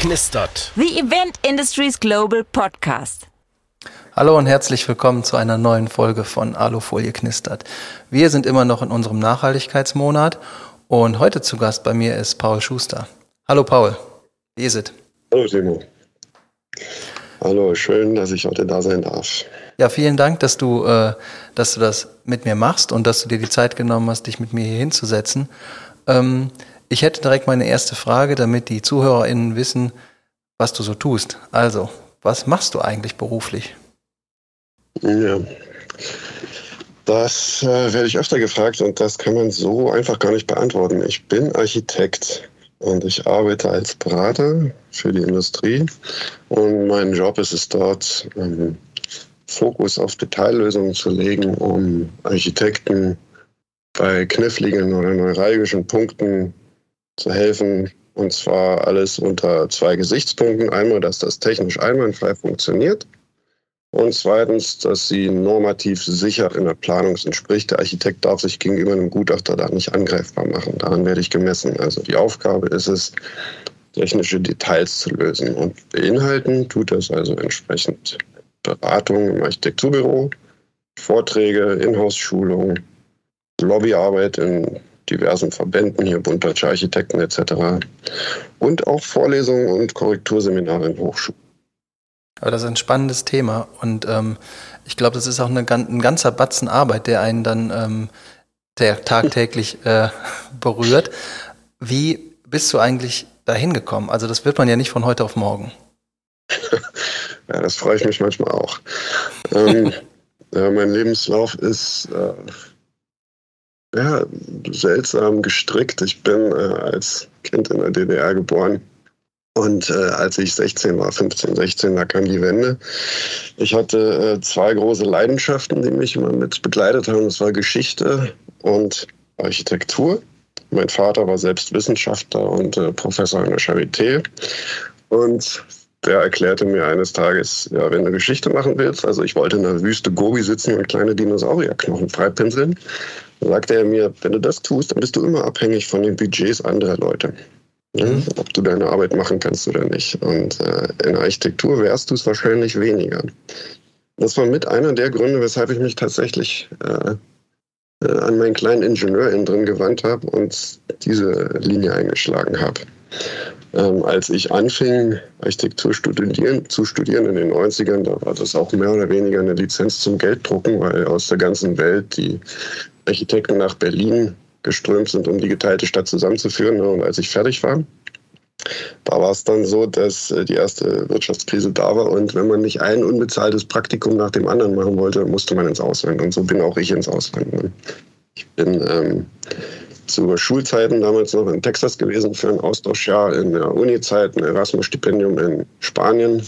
knistert. The Event Industries Global Podcast. Hallo und herzlich willkommen zu einer neuen Folge von Alufolie knistert. Wir sind immer noch in unserem Nachhaltigkeitsmonat und heute zu Gast bei mir ist Paul Schuster. Hallo Paul, wie ist es? Hallo Timo. Hallo, schön, dass ich heute da sein darf. Ja, vielen Dank, dass du, äh, dass du das mit mir machst und dass du dir die Zeit genommen hast, dich mit mir hier hinzusetzen. Ähm, ich hätte direkt meine erste Frage, damit die ZuhörerInnen wissen, was du so tust. Also, was machst du eigentlich beruflich? Ja, das äh, werde ich öfter gefragt und das kann man so einfach gar nicht beantworten. Ich bin Architekt und ich arbeite als Berater für die Industrie und mein Job ist es dort, ähm, Fokus auf Detaillösungen zu legen, um Architekten bei kniffligen oder neuralgischen Punkten zu helfen. Und zwar alles unter zwei Gesichtspunkten. Einmal, dass das technisch einwandfrei funktioniert. Und zweitens, dass sie normativ sicher in der Planung entspricht. Der Architekt darf sich gegenüber einem Gutachter da nicht angreifbar machen. Daran werde ich gemessen. Also die Aufgabe ist es, technische Details zu lösen. Und beinhalten tut das also entsprechend Beratung im Architekturbüro, Vorträge, Inhouse-Schulungen, Lobbyarbeit in diversen Verbänden, hier Bund Deutscher Architekten etc. Und auch Vorlesungen und Korrekturseminare in Hochschulen. Aber das ist ein spannendes Thema und ähm, ich glaube, das ist auch eine, ein ganzer Batzen Arbeit, der einen dann ähm, der tagtäglich äh, berührt. Wie bist du eigentlich dahin gekommen? Also das wird man ja nicht von heute auf morgen. ja, das freue ich mich manchmal auch. ähm, ja, mein Lebenslauf ist äh, ja, seltsam gestrickt. Ich bin äh, als Kind in der DDR geboren. Und äh, als ich 16 war, 15, 16, da kam die Wende. Ich hatte äh, zwei große Leidenschaften, die mich immer mit begleitet haben. Das war Geschichte und Architektur. Mein Vater war selbst Wissenschaftler und äh, Professor an der Charité. Und der erklärte mir eines Tages, ja, wenn du Geschichte machen willst, also ich wollte in der Wüste Gobi sitzen und kleine Dinosaurierknochen freipinseln, sagte er mir, wenn du das tust, dann bist du immer abhängig von den Budgets anderer Leute. Ja, mhm. ob du deine Arbeit machen kannst oder nicht. Und äh, in Architektur wärst du es wahrscheinlich weniger. Das war mit einer der Gründe, weshalb ich mich tatsächlich äh, äh, an meinen kleinen Ingenieur innen drin gewandt habe und diese Linie eingeschlagen habe. Ähm, als ich anfing, Architektur studieren, zu studieren in den 90ern, da war das auch mehr oder weniger eine Lizenz zum Gelddrucken, weil aus der ganzen Welt die Architekten nach Berlin geströmt sind, um die geteilte Stadt zusammenzuführen. Und als ich fertig war, da war es dann so, dass äh, die erste Wirtschaftskrise da war und wenn man nicht ein unbezahltes Praktikum nach dem anderen machen wollte, musste man ins Ausland. Und so bin auch ich ins Ausland. Ne? Ich bin ähm, zu Schulzeiten damals noch in Texas gewesen für ein Austauschjahr in der Uni-Zeit, ein Erasmus-Stipendium in Spanien,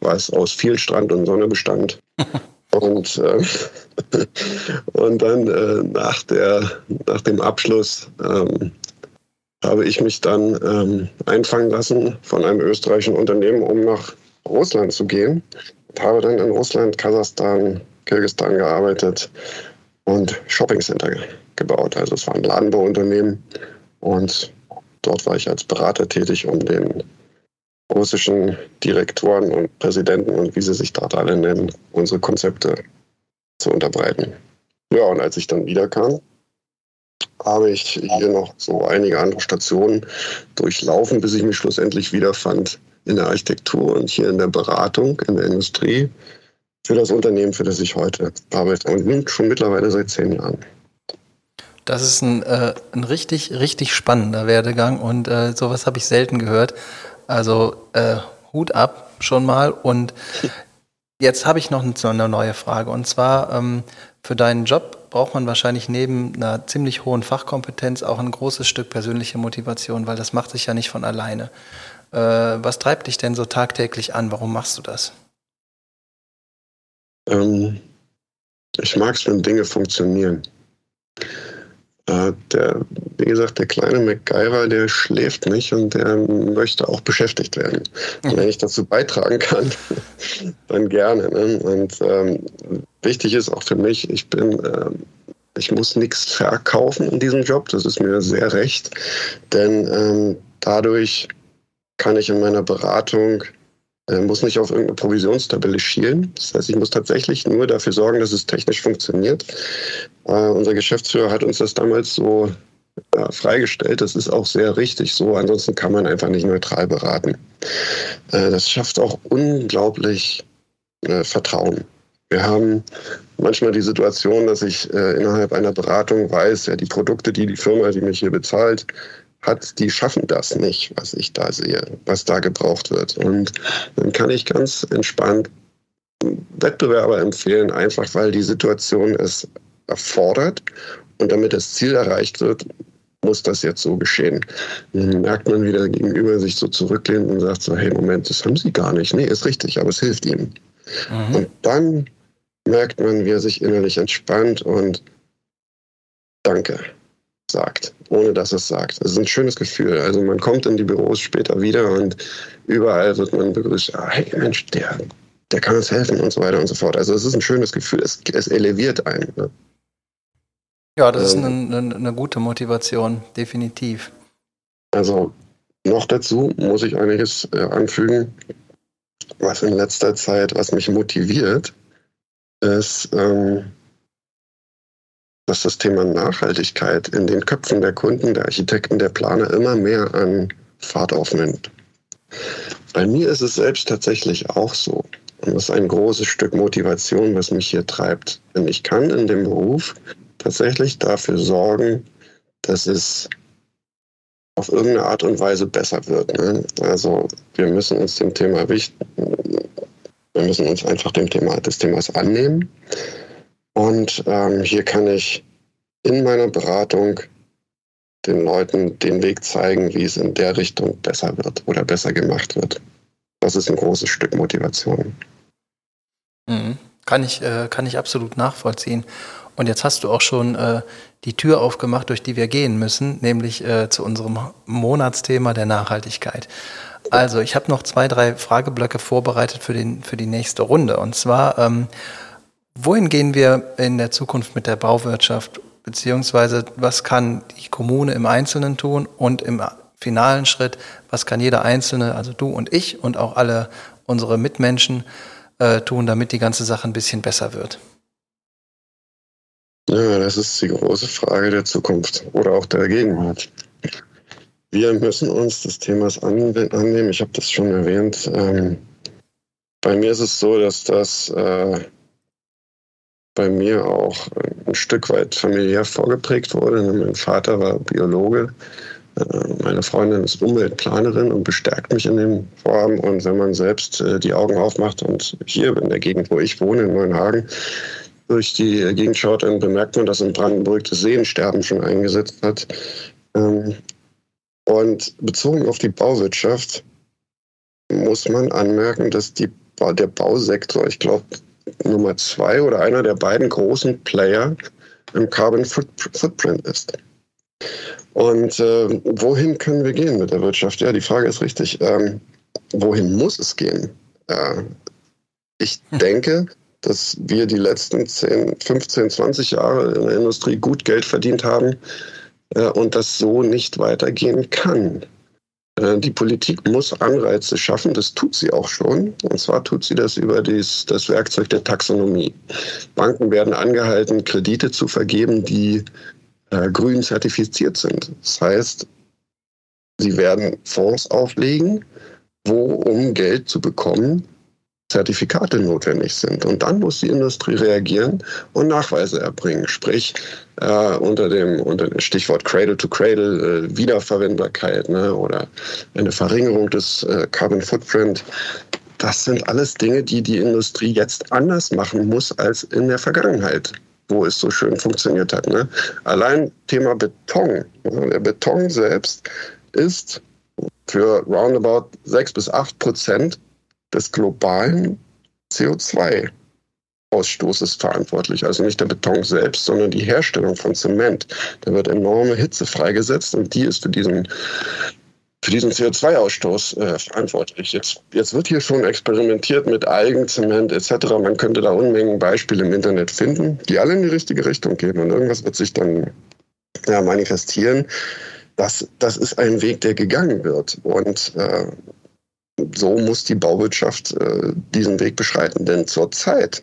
was aus viel Strand und Sonne bestand. Und, äh, und dann äh, nach, der, nach dem Abschluss ähm, habe ich mich dann ähm, einfangen lassen von einem österreichischen Unternehmen, um nach Russland zu gehen. Und habe dann in Russland, Kasachstan, Kirgisistan gearbeitet und Shoppingcenter gebaut. Also es war ein Ladenbauunternehmen und dort war ich als Berater tätig, um den russischen Direktoren und Präsidenten und wie sie sich dort alle nennen, unsere Konzepte zu unterbreiten. Ja, und als ich dann wiederkam, habe ich hier noch so einige andere Stationen durchlaufen, bis ich mich schlussendlich wiederfand in der Architektur und hier in der Beratung, in der Industrie für das Unternehmen, für das ich heute arbeite und schon mittlerweile seit zehn Jahren. Das ist ein, äh, ein richtig, richtig spannender Werdegang und äh, sowas habe ich selten gehört. Also äh, Hut ab schon mal. Und jetzt habe ich noch eine neue Frage. Und zwar ähm, für deinen Job braucht man wahrscheinlich neben einer ziemlich hohen Fachkompetenz auch ein großes Stück persönliche Motivation, weil das macht sich ja nicht von alleine. Äh, was treibt dich denn so tagtäglich an? Warum machst du das? Ähm, ich mag es, wenn Dinge funktionieren. Äh, der, wie gesagt, der kleine MacGyver, der schläft nicht und der möchte auch beschäftigt werden. Und wenn ich dazu beitragen kann, dann gerne. Ne? Und ähm, wichtig ist auch für mich, ich bin, äh, ich muss nichts verkaufen in diesem Job. Das ist mir sehr recht, denn ähm, dadurch kann ich in meiner Beratung, muss nicht auf irgendeine Provisionstabelle schielen. Das heißt, ich muss tatsächlich nur dafür sorgen, dass es technisch funktioniert. Äh, unser Geschäftsführer hat uns das damals so äh, freigestellt. Das ist auch sehr richtig so. Ansonsten kann man einfach nicht neutral beraten. Äh, das schafft auch unglaublich äh, Vertrauen. Wir haben manchmal die Situation, dass ich äh, innerhalb einer Beratung weiß, ja, die Produkte, die die Firma, die mich hier bezahlt, hat, die schaffen das nicht, was ich da sehe, was da gebraucht wird. Und dann kann ich ganz entspannt Wettbewerber empfehlen, einfach weil die Situation es erfordert und damit das Ziel erreicht wird, muss das jetzt so geschehen. Dann merkt man wieder gegenüber sich so zurücklehnt und sagt so, hey Moment, das haben Sie gar nicht. Nee, ist richtig, aber es hilft Ihnen. Mhm. Und dann merkt man, wie er sich innerlich entspannt und Danke sagt, ohne dass es sagt. Das ist ein schönes Gefühl. Also man kommt in die Büros später wieder und überall wird man begrüßt, ah, hey Mensch, der, der kann uns helfen und so weiter und so fort. Also es ist ein schönes Gefühl, es, es eleviert einen. Ne? Ja, das ähm, ist eine, eine, eine gute Motivation, definitiv. Also noch dazu muss ich einiges äh, anfügen, was in letzter Zeit, was mich motiviert, ist, ähm, dass das Thema Nachhaltigkeit in den Köpfen der Kunden, der Architekten, der Planer immer mehr an Fahrt aufnimmt. Bei mir ist es selbst tatsächlich auch so. Und das ist ein großes Stück Motivation, was mich hier treibt. Denn ich kann in dem Beruf tatsächlich dafür sorgen, dass es auf irgendeine Art und Weise besser wird. Ne? Also wir müssen uns dem Thema wichtig, wir müssen uns einfach dem Thema des Themas annehmen. Und ähm, hier kann ich in meiner Beratung den Leuten den Weg zeigen, wie es in der Richtung besser wird oder besser gemacht wird. Das ist ein großes Stück Motivation. Mhm. Kann ich, äh, kann ich absolut nachvollziehen. Und jetzt hast du auch schon äh, die Tür aufgemacht, durch die wir gehen müssen, nämlich äh, zu unserem Monatsthema der Nachhaltigkeit. Also, ich habe noch zwei, drei Frageblöcke vorbereitet für, den, für die nächste Runde. Und zwar, ähm, wohin gehen wir in der Zukunft mit der Bauwirtschaft? Beziehungsweise, was kann die Kommune im Einzelnen tun? Und im finalen Schritt, was kann jeder Einzelne, also du und ich und auch alle unsere Mitmenschen äh, tun, damit die ganze Sache ein bisschen besser wird? Ja, das ist die große Frage der Zukunft oder auch der Gegenwart. Wir müssen uns des Themas annehmen. Ich habe das schon erwähnt. Ähm, bei mir ist es so, dass das äh, bei mir auch ein Stück weit familiär vorgeprägt wurde. Mein Vater war Biologe, äh, meine Freundin ist Umweltplanerin und bestärkt mich in dem Vorhaben. Und wenn man selbst äh, die Augen aufmacht und hier in der Gegend, wo ich wohne, in Neuenhagen, durch die Gegend schaut, dann bemerkt man, dass in Brandenburg das Seensterben schon eingesetzt hat. Ähm, und bezogen auf die Bauwirtschaft muss man anmerken, dass die, der Bausektor, ich glaube, Nummer zwei oder einer der beiden großen Player im Carbon Footprint ist. Und äh, wohin können wir gehen mit der Wirtschaft? Ja, die Frage ist richtig. Ähm, wohin muss es gehen? Äh, ich hm. denke, dass wir die letzten 10, 15, 20 Jahre in der Industrie gut Geld verdient haben äh, und das so nicht weitergehen kann. Äh, die Politik muss Anreize schaffen, das tut sie auch schon. Und zwar tut sie das über das Werkzeug der Taxonomie. Banken werden angehalten, Kredite zu vergeben, die äh, grün zertifiziert sind. Das heißt, sie werden Fonds auflegen, wo, um Geld zu bekommen, Zertifikate notwendig sind. Und dann muss die Industrie reagieren und Nachweise erbringen. Sprich, äh, unter, dem, unter dem Stichwort Cradle to Cradle, äh, Wiederverwendbarkeit ne, oder eine Verringerung des äh, Carbon Footprint. Das sind alles Dinge, die die Industrie jetzt anders machen muss als in der Vergangenheit, wo es so schön funktioniert hat. Ne? Allein Thema Beton. Also der Beton selbst ist für roundabout 6 bis 8 Prozent des globalen CO2-Ausstoßes verantwortlich. Also nicht der Beton selbst, sondern die Herstellung von Zement. Da wird enorme Hitze freigesetzt und die ist für diesen für diesen CO2-Ausstoß äh, verantwortlich. Jetzt, jetzt wird hier schon experimentiert mit Algenzement etc. Man könnte da Unmengen Beispiele im Internet finden, die alle in die richtige Richtung gehen und irgendwas wird sich dann ja, manifestieren. das, das ist ein Weg, der gegangen wird. Und äh, so muss die Bauwirtschaft äh, diesen Weg beschreiten. Denn zurzeit,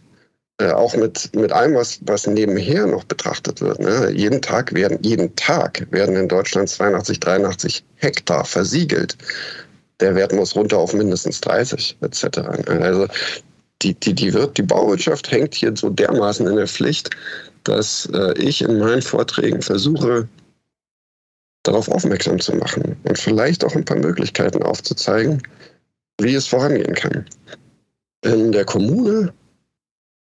äh, auch mit, mit allem, was, was nebenher noch betrachtet wird, ne, jeden Tag werden, jeden Tag werden in Deutschland 82, 83 Hektar versiegelt. Der Wert muss runter auf mindestens 30 etc. Also die, die, die, wird, die Bauwirtschaft hängt hier so dermaßen in der Pflicht, dass äh, ich in meinen Vorträgen versuche, darauf aufmerksam zu machen und vielleicht auch ein paar Möglichkeiten aufzuzeigen, wie es vorangehen kann. In der Kommune,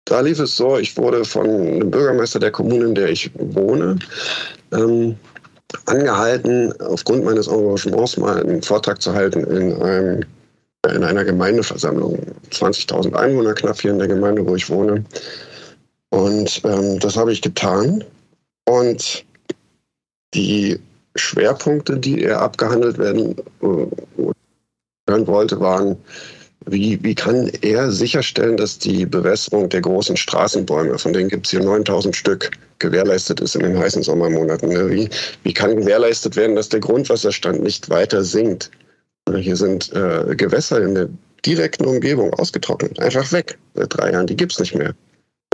da lief es so, ich wurde von dem Bürgermeister der Kommune, in der ich wohne, ähm, angehalten, aufgrund meines Engagements mal einen Vortrag zu halten in, einem, in einer Gemeindeversammlung. 20.000 Einwohner knapp hier in der Gemeinde, wo ich wohne. Und ähm, das habe ich getan. Und die Schwerpunkte, die er abgehandelt werden hören wollte, waren, wie, wie kann er sicherstellen, dass die Bewässerung der großen Straßenbäume, von denen gibt es hier 9000 Stück, gewährleistet ist in den heißen Sommermonaten? Ne? Wie, wie kann gewährleistet werden, dass der Grundwasserstand nicht weiter sinkt? Hier sind äh, Gewässer in der direkten Umgebung ausgetrocknet, einfach weg seit drei Jahren, die gibt es nicht mehr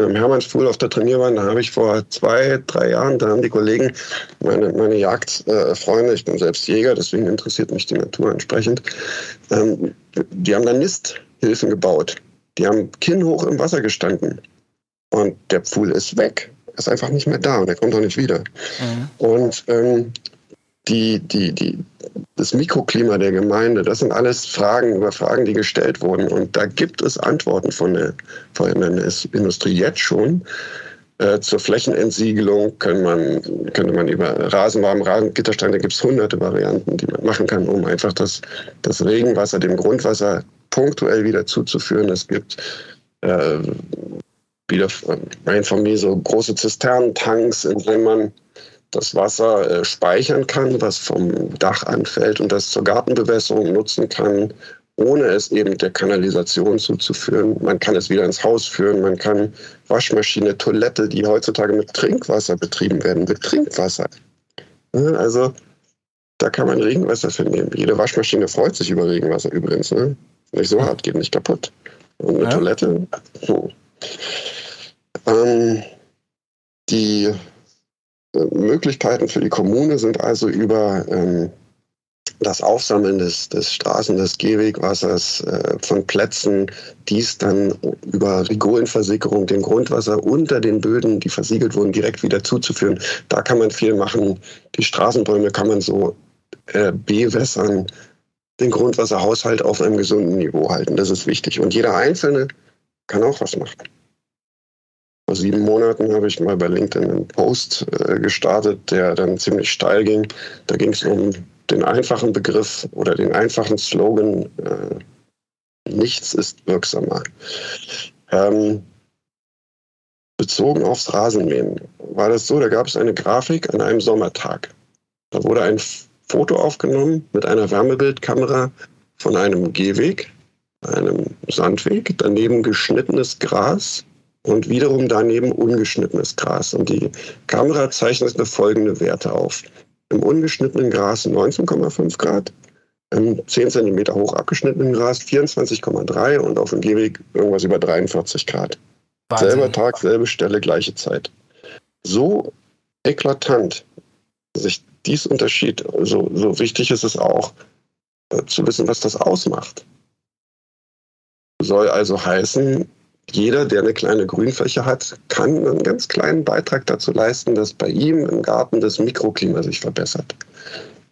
im Hermannspool auf der Trainierwand, da habe ich vor zwei, drei Jahren, da haben die Kollegen, meine, meine Jagdfreunde, ich bin selbst Jäger, deswegen interessiert mich die Natur entsprechend, ähm, die haben da Nisthilfen gebaut. Die haben kinnhoch im Wasser gestanden. Und der Pfuhl ist weg. Er ist einfach nicht mehr da und er kommt auch nicht wieder. Mhm. Und ähm, die, die, die, das Mikroklima der Gemeinde, das sind alles Fragen über Fragen, die gestellt wurden. Und da gibt es Antworten von der, von der Industrie jetzt schon. Äh, zur Flächenentsiegelung kann man, könnte man über Rasenwarm, Rasengitterstein, da gibt es hunderte Varianten, die man machen kann, um einfach das, das Regenwasser dem Grundwasser punktuell wieder zuzuführen. Es gibt äh, wieder rein von mir so große Zisternentanks, in denen man das Wasser äh, speichern kann, was vom Dach anfällt und das zur Gartenbewässerung nutzen kann, ohne es eben der Kanalisation zuzuführen. Man kann es wieder ins Haus führen, man kann Waschmaschine, Toilette, die heutzutage mit Trinkwasser betrieben werden, mit Trinkwasser. Also da kann man Regenwasser vernehmen. Jede Waschmaschine freut sich über Regenwasser übrigens. Ne? Nicht so hart, geht nicht kaputt. Und eine ja. Toilette. So. Ähm, die Möglichkeiten für die Kommune sind also über ähm, das Aufsammeln des, des Straßen, des Gehwegwassers äh, von Plätzen, dies dann über Rigolenversickerung dem Grundwasser unter den Böden, die versiegelt wurden, direkt wieder zuzuführen. Da kann man viel machen. Die Straßenbäume kann man so äh, bewässern, den Grundwasserhaushalt auf einem gesunden Niveau halten. Das ist wichtig. Und jeder Einzelne kann auch was machen. Vor sieben Monaten habe ich mal bei LinkedIn einen Post äh, gestartet, der dann ziemlich steil ging. Da ging es um den einfachen Begriff oder den einfachen Slogan, äh, nichts ist wirksamer. Ähm, bezogen aufs Rasenmähen war das so, da gab es eine Grafik an einem Sommertag. Da wurde ein Foto aufgenommen mit einer Wärmebildkamera von einem Gehweg, einem Sandweg, daneben geschnittenes Gras und wiederum daneben ungeschnittenes Gras. Und die Kamera zeichnet folgende Werte auf. Im ungeschnittenen Gras 19,5 Grad, im 10 cm hoch abgeschnittenen Gras 24,3 und auf dem Gehweg irgendwas über 43 Grad. Wahnsinn. Selber Tag, selbe Stelle, gleiche Zeit. So eklatant sich dies Unterschied, so, so wichtig ist es auch, äh, zu wissen, was das ausmacht. Soll also heißen, jeder, der eine kleine Grünfläche hat, kann einen ganz kleinen Beitrag dazu leisten, dass bei ihm im Garten das Mikroklima sich verbessert.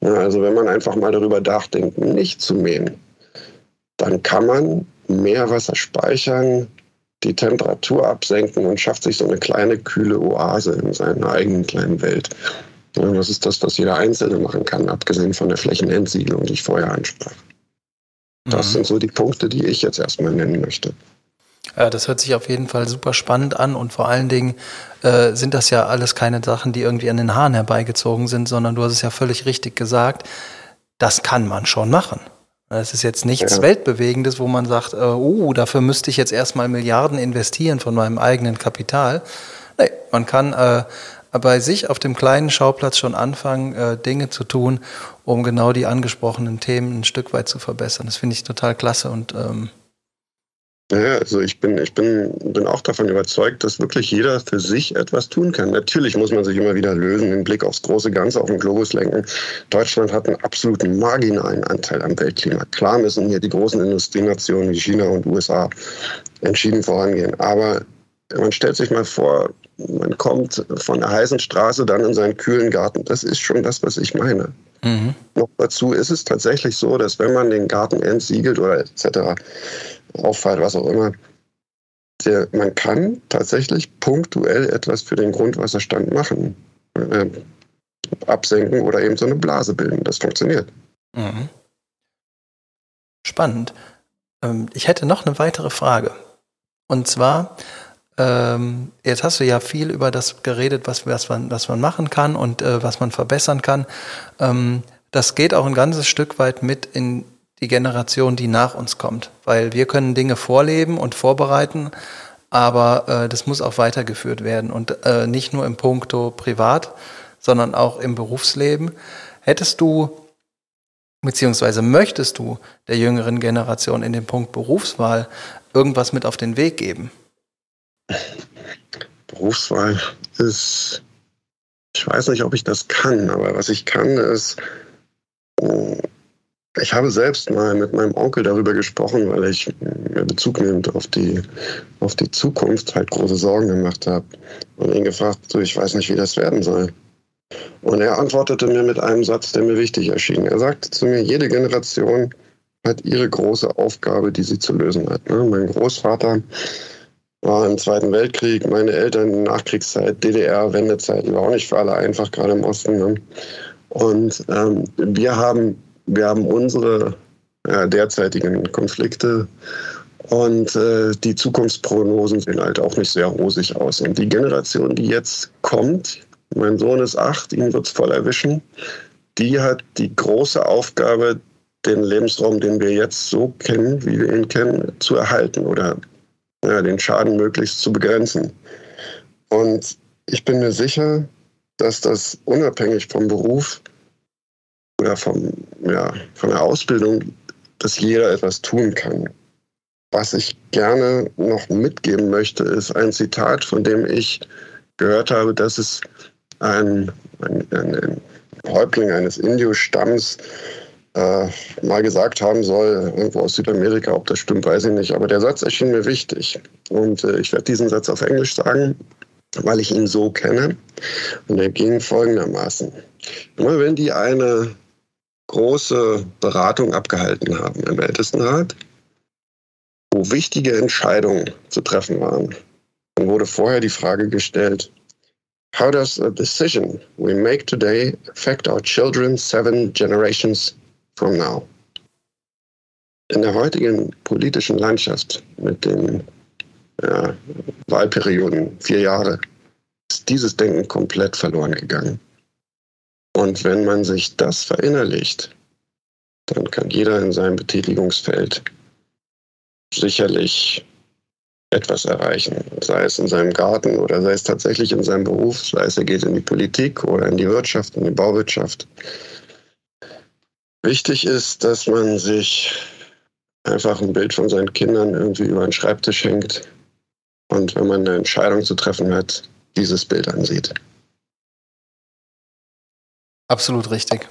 Also wenn man einfach mal darüber nachdenkt, nicht zu mähen, dann kann man mehr Wasser speichern, die Temperatur absenken und schafft sich so eine kleine kühle Oase in seiner eigenen kleinen Welt. Ja, das ist das, was jeder Einzelne machen kann, abgesehen von der Flächenentsiedlung, die ich vorher ansprach. Das mhm. sind so die Punkte, die ich jetzt erstmal nennen möchte. Ja, das hört sich auf jeden Fall super spannend an und vor allen Dingen äh, sind das ja alles keine Sachen, die irgendwie an den Haaren herbeigezogen sind, sondern du hast es ja völlig richtig gesagt, das kann man schon machen. Das ist jetzt nichts ja. Weltbewegendes, wo man sagt, äh, oh, dafür müsste ich jetzt erstmal Milliarden investieren von meinem eigenen Kapital. Nee, man kann äh, bei sich auf dem kleinen Schauplatz schon anfangen, äh, Dinge zu tun, um genau die angesprochenen Themen ein Stück weit zu verbessern. Das finde ich total klasse und ähm, ja, also ich bin, ich bin, bin auch davon überzeugt, dass wirklich jeder für sich etwas tun kann. Natürlich muss man sich immer wieder lösen, den Blick aufs große Ganze, auf den Globus lenken. Deutschland hat einen absoluten marginalen Anteil am Weltklima. Klar müssen hier die großen Industrienationen wie China und USA entschieden vorangehen. Aber man stellt sich mal vor, man kommt von der heißen Straße dann in seinen kühlen Garten. Das ist schon das, was ich meine. Mhm. Noch dazu ist es tatsächlich so, dass wenn man den Garten entsiegelt oder etc., auffällt, was auch immer, der, man kann tatsächlich punktuell etwas für den Grundwasserstand machen. Äh, absenken oder eben so eine Blase bilden. Das funktioniert. Mhm. Spannend. Ähm, ich hätte noch eine weitere Frage. Und zwar, ähm, jetzt hast du ja viel über das geredet, was, was, man, was man machen kann und äh, was man verbessern kann. Ähm, das geht auch ein ganzes Stück weit mit in die Generation, die nach uns kommt. Weil wir können Dinge vorleben und vorbereiten, aber äh, das muss auch weitergeführt werden. Und äh, nicht nur im Punkto privat, sondern auch im Berufsleben. Hättest du, beziehungsweise möchtest du der jüngeren Generation in dem Punkt Berufswahl irgendwas mit auf den Weg geben? Berufswahl ist, ich weiß nicht, ob ich das kann, aber was ich kann, ist, ich habe selbst mal mit meinem Onkel darüber gesprochen, weil ich mir Bezug nehmend auf die, auf die Zukunft halt große Sorgen gemacht habe. Und ihn gefragt, so, ich weiß nicht, wie das werden soll. Und er antwortete mir mit einem Satz, der mir wichtig erschien. Er sagte zu mir, jede Generation hat ihre große Aufgabe, die sie zu lösen hat. Ne? Mein Großvater war im Zweiten Weltkrieg, meine Eltern in Nachkriegszeit, DDR, Wendezeit, war auch nicht für alle einfach, gerade im Osten. Ne? Und ähm, wir haben wir haben unsere ja, derzeitigen Konflikte und äh, die Zukunftsprognosen sehen halt auch nicht sehr rosig aus. Und die Generation, die jetzt kommt, mein Sohn ist acht, ihn wird es voll erwischen, die hat die große Aufgabe, den Lebensraum, den wir jetzt so kennen, wie wir ihn kennen, zu erhalten oder ja, den Schaden möglichst zu begrenzen. Und ich bin mir sicher, dass das unabhängig vom Beruf oder vom, ja, von der Ausbildung, dass jeder etwas tun kann. Was ich gerne noch mitgeben möchte, ist ein Zitat, von dem ich gehört habe, dass es ein, ein, ein, ein Häuptling eines Indio-Stamms äh, mal gesagt haben soll, irgendwo aus Südamerika, ob das stimmt, weiß ich nicht. Aber der Satz erschien mir wichtig. Und äh, ich werde diesen Satz auf Englisch sagen, weil ich ihn so kenne. Und er ging folgendermaßen. Immer wenn die eine große Beratung abgehalten haben im Ältestenrat, wo wichtige Entscheidungen zu treffen waren. Dann wurde vorher die Frage gestellt, How does a decision we make today affect our children seven generations from now? In der heutigen politischen Landschaft mit den ja, Wahlperioden, vier Jahre, ist dieses Denken komplett verloren gegangen. Und wenn man sich das verinnerlicht, dann kann jeder in seinem Betätigungsfeld sicherlich etwas erreichen. Sei es in seinem Garten oder sei es tatsächlich in seinem Beruf, sei es er geht in die Politik oder in die Wirtschaft, in die Bauwirtschaft. Wichtig ist, dass man sich einfach ein Bild von seinen Kindern irgendwie über den Schreibtisch hängt und wenn man eine Entscheidung zu treffen hat, dieses Bild ansieht. Absolut richtig.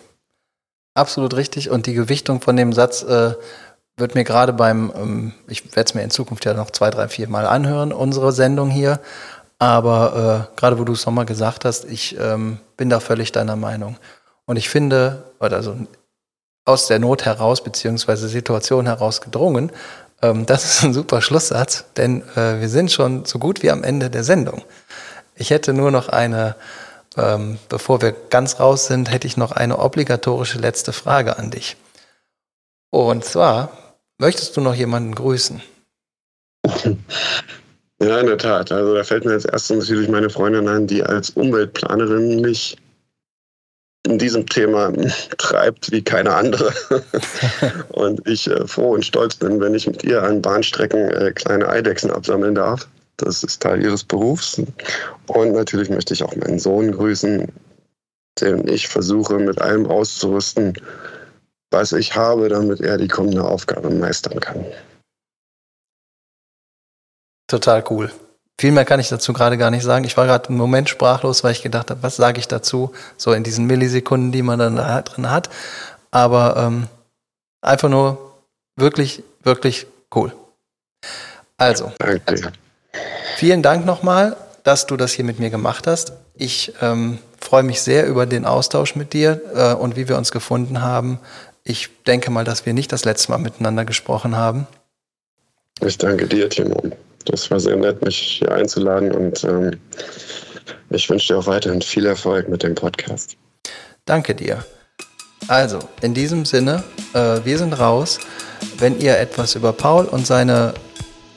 Absolut richtig. Und die Gewichtung von dem Satz äh, wird mir gerade beim, ähm, ich werde es mir in Zukunft ja noch zwei, drei, vier Mal anhören, unsere Sendung hier. Aber äh, gerade wo du es nochmal gesagt hast, ich ähm, bin da völlig deiner Meinung. Und ich finde, also aus der Not heraus, beziehungsweise Situation heraus gedrungen, ähm, das ist ein super Schlusssatz, denn äh, wir sind schon so gut wie am Ende der Sendung. Ich hätte nur noch eine ähm, bevor wir ganz raus sind, hätte ich noch eine obligatorische letzte Frage an dich. Und zwar, möchtest du noch jemanden grüßen? Ja, in der Tat. Also da fällt mir als erstes natürlich meine Freundin ein, die als Umweltplanerin mich in diesem Thema treibt wie keine andere. und ich äh, froh und stolz bin, wenn ich mit ihr an Bahnstrecken äh, kleine Eidechsen absammeln darf. Das ist Teil ihres Berufs. Und natürlich möchte ich auch meinen Sohn grüßen, den ich versuche mit allem auszurüsten, was ich habe, damit er die kommende Aufgabe meistern kann. Total cool. Viel mehr kann ich dazu gerade gar nicht sagen. Ich war gerade einen Moment sprachlos, weil ich gedacht habe, was sage ich dazu? So in diesen Millisekunden, die man dann da drin hat. Aber ähm, einfach nur wirklich, wirklich cool. Also, Danke. Vielen Dank nochmal, dass du das hier mit mir gemacht hast. Ich ähm, freue mich sehr über den Austausch mit dir äh, und wie wir uns gefunden haben. Ich denke mal, dass wir nicht das letzte Mal miteinander gesprochen haben. Ich danke dir, Timo. Das war sehr nett, mich hier einzuladen und ähm, ich wünsche dir auch weiterhin viel Erfolg mit dem Podcast. Danke dir. Also, in diesem Sinne, äh, wir sind raus. Wenn ihr etwas über Paul und seine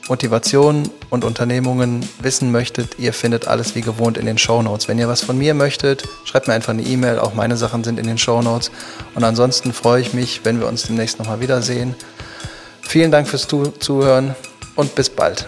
Motivation und Unternehmungen wissen möchtet, ihr findet alles wie gewohnt in den Show Notes. Wenn ihr was von mir möchtet, schreibt mir einfach eine E-Mail. Auch meine Sachen sind in den Show Notes. Und ansonsten freue ich mich, wenn wir uns demnächst nochmal wiedersehen. Vielen Dank fürs Zuhören und bis bald.